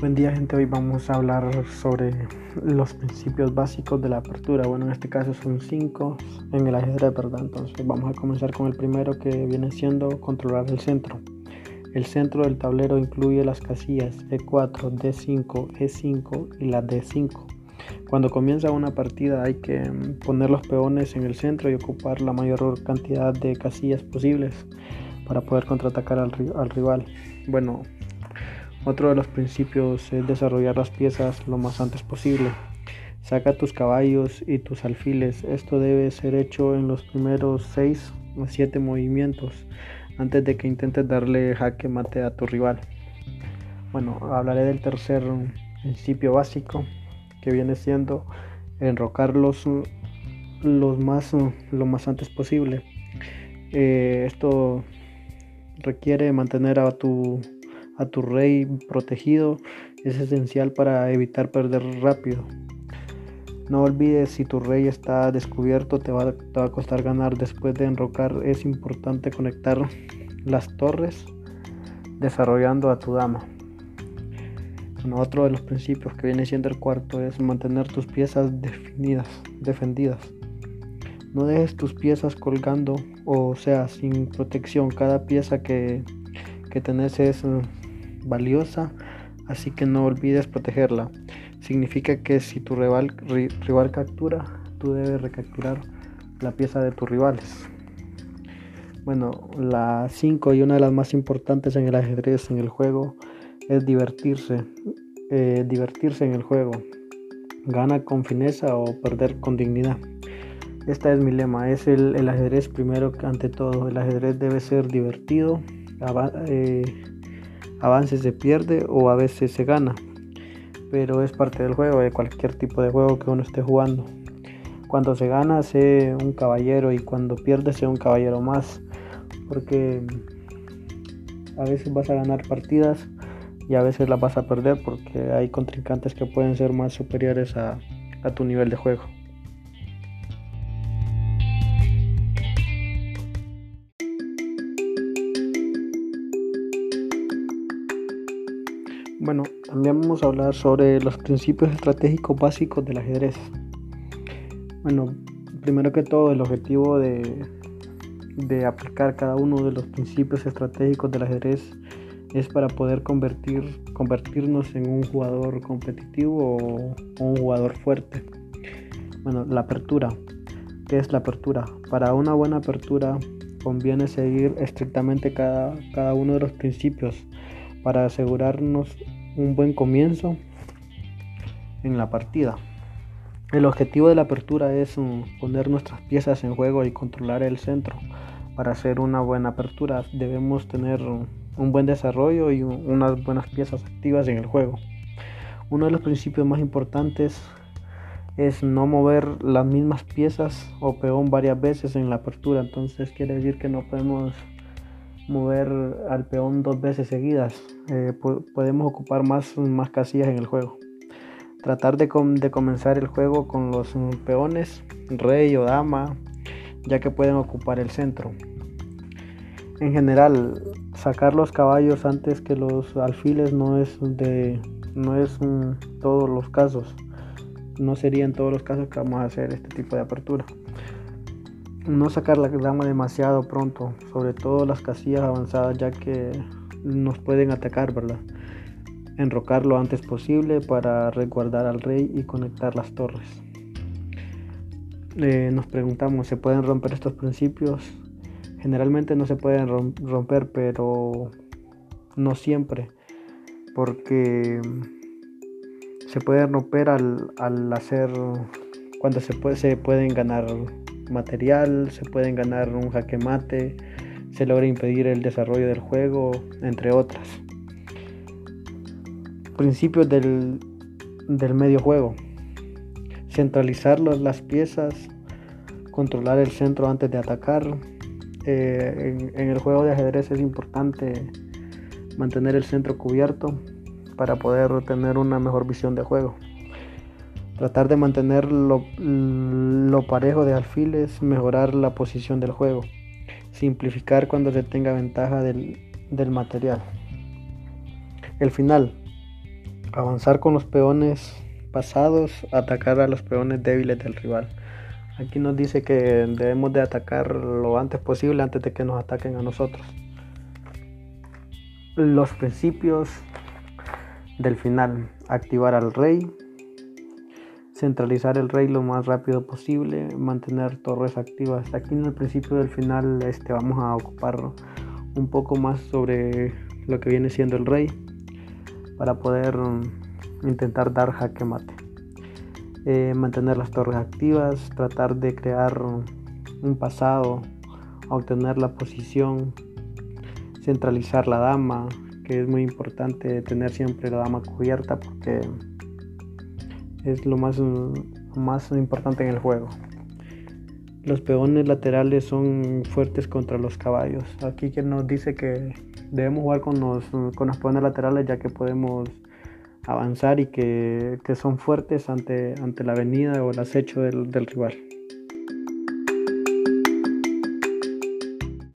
Buen día gente, hoy vamos a hablar sobre los principios básicos de la apertura. Bueno, en este caso son cinco en el ajedrez, ¿verdad? Entonces vamos a comenzar con el primero que viene siendo controlar el centro. El centro del tablero incluye las casillas E4, D5, E5 y la D5. Cuando comienza una partida hay que poner los peones en el centro y ocupar la mayor cantidad de casillas posibles para poder contraatacar al, al rival. Bueno, otro de los principios es desarrollar las piezas lo más antes posible. Saca tus caballos y tus alfiles. Esto debe ser hecho en los primeros 6 o 7 movimientos antes de que intentes darle jaque mate a tu rival. Bueno, hablaré del tercer principio básico que viene siendo enrocarlos los más, lo más antes posible. Eh, esto requiere mantener a tu a tu rey protegido es esencial para evitar perder rápido. No olvides si tu rey está descubierto te va, a costar ganar. Después de enrocar es importante conectar las torres desarrollando a tu dama. otro de los principios que viene siendo el cuarto es mantener tus piezas definidas, defendidas. No dejes tus piezas colgando o sea sin protección. Cada pieza que, que tenés es valiosa, así que no olvides protegerla. Significa que si tu rival, rival captura, tú debes recapturar la pieza de tus rivales. Bueno, la 5 y una de las más importantes en el ajedrez, en el juego, es divertirse. Eh, divertirse en el juego. Gana con fineza o perder con dignidad. Esta es mi lema, es el, el ajedrez primero ante todo. El ajedrez debe ser divertido, eh, a veces se pierde o a veces se gana, pero es parte del juego, de cualquier tipo de juego que uno esté jugando. Cuando se gana, sé un caballero y cuando pierde, sé un caballero más, porque a veces vas a ganar partidas y a veces las vas a perder porque hay contrincantes que pueden ser más superiores a, a tu nivel de juego. Bueno, también vamos a hablar sobre los principios estratégicos básicos del ajedrez. Bueno, primero que todo, el objetivo de, de aplicar cada uno de los principios estratégicos del ajedrez es para poder convertir, convertirnos en un jugador competitivo o, un jugador fuerte. Bueno, la apertura. ¿Qué es la apertura? Para una buena apertura conviene seguir estrictamente cada, cada uno de los principios para asegurarnos un buen comienzo en la partida. El objetivo de la apertura es poner nuestras piezas en juego y controlar el centro. Para hacer una buena apertura debemos tener un buen desarrollo y unas buenas piezas activas en el juego. Uno de los principios más importantes es no mover las mismas piezas o peón varias veces en la apertura. Entonces quiere decir que no podemos mover al peón dos veces seguidas. Eh, podemos ocupar más, más casillas en el juego. Tratar de, de, comenzar el juego con los peones, rey o dama, ya que pueden ocupar el centro. En general, sacar los caballos antes que los alfiles no es de no es todos los casos. No sería en todos los casos que vamos a hacer este tipo de apertura no sacar la dama demasiado pronto, sobre todo las casillas avanzadas ya que nos pueden atacar, ¿verdad? Enrocar lo antes posible para resguardar al rey y conectar las torres. Eh, nos preguntamos, ¿se pueden romper estos principios? Generalmente no se pueden romper, pero no siempre, porque se pueden romper al, al hacer, cuando se, puede, se pueden ganar material, se pueden ganar un jaque mate, se logra impedir el desarrollo del juego, entre otras. Principios del, del medio juego. Centralizar las piezas, controlar el centro antes de atacar. Eh, en, en el juego de ajedrez es importante mantener el centro cubierto para poder tener una mejor visión de juego. Tratar de mantener lo, parejo de alfiles, mejorar la posición del juego. Simplificar cuando se tenga ventaja del, material. El final. Avanzar con los peones pasados, atacar a los peones débiles del rival. Aquí nos dice que debemos de atacar lo antes posible antes de que nos ataquen a nosotros. Los principios del final. Activar al rey. Centralizar el rey lo más rápido posible. Mantener torres activas. Aquí en el principio del final este, vamos a ocupar un poco más sobre lo que viene siendo el rey. Para poder mm, intentar dar jaque mate. Eh, mantener las torres activas, tratar de crear un pasado, obtener la posición, centralizar la dama, que es muy importante tener siempre la dama cubierta porque es lo más, más importante en el juego. Los peones laterales son fuertes contra los caballos. Aquí quien nos dice que debemos jugar con los, con los peones laterales ya que podemos avanzar y que, son fuertes ante, ante la venida o el acecho del, del rival.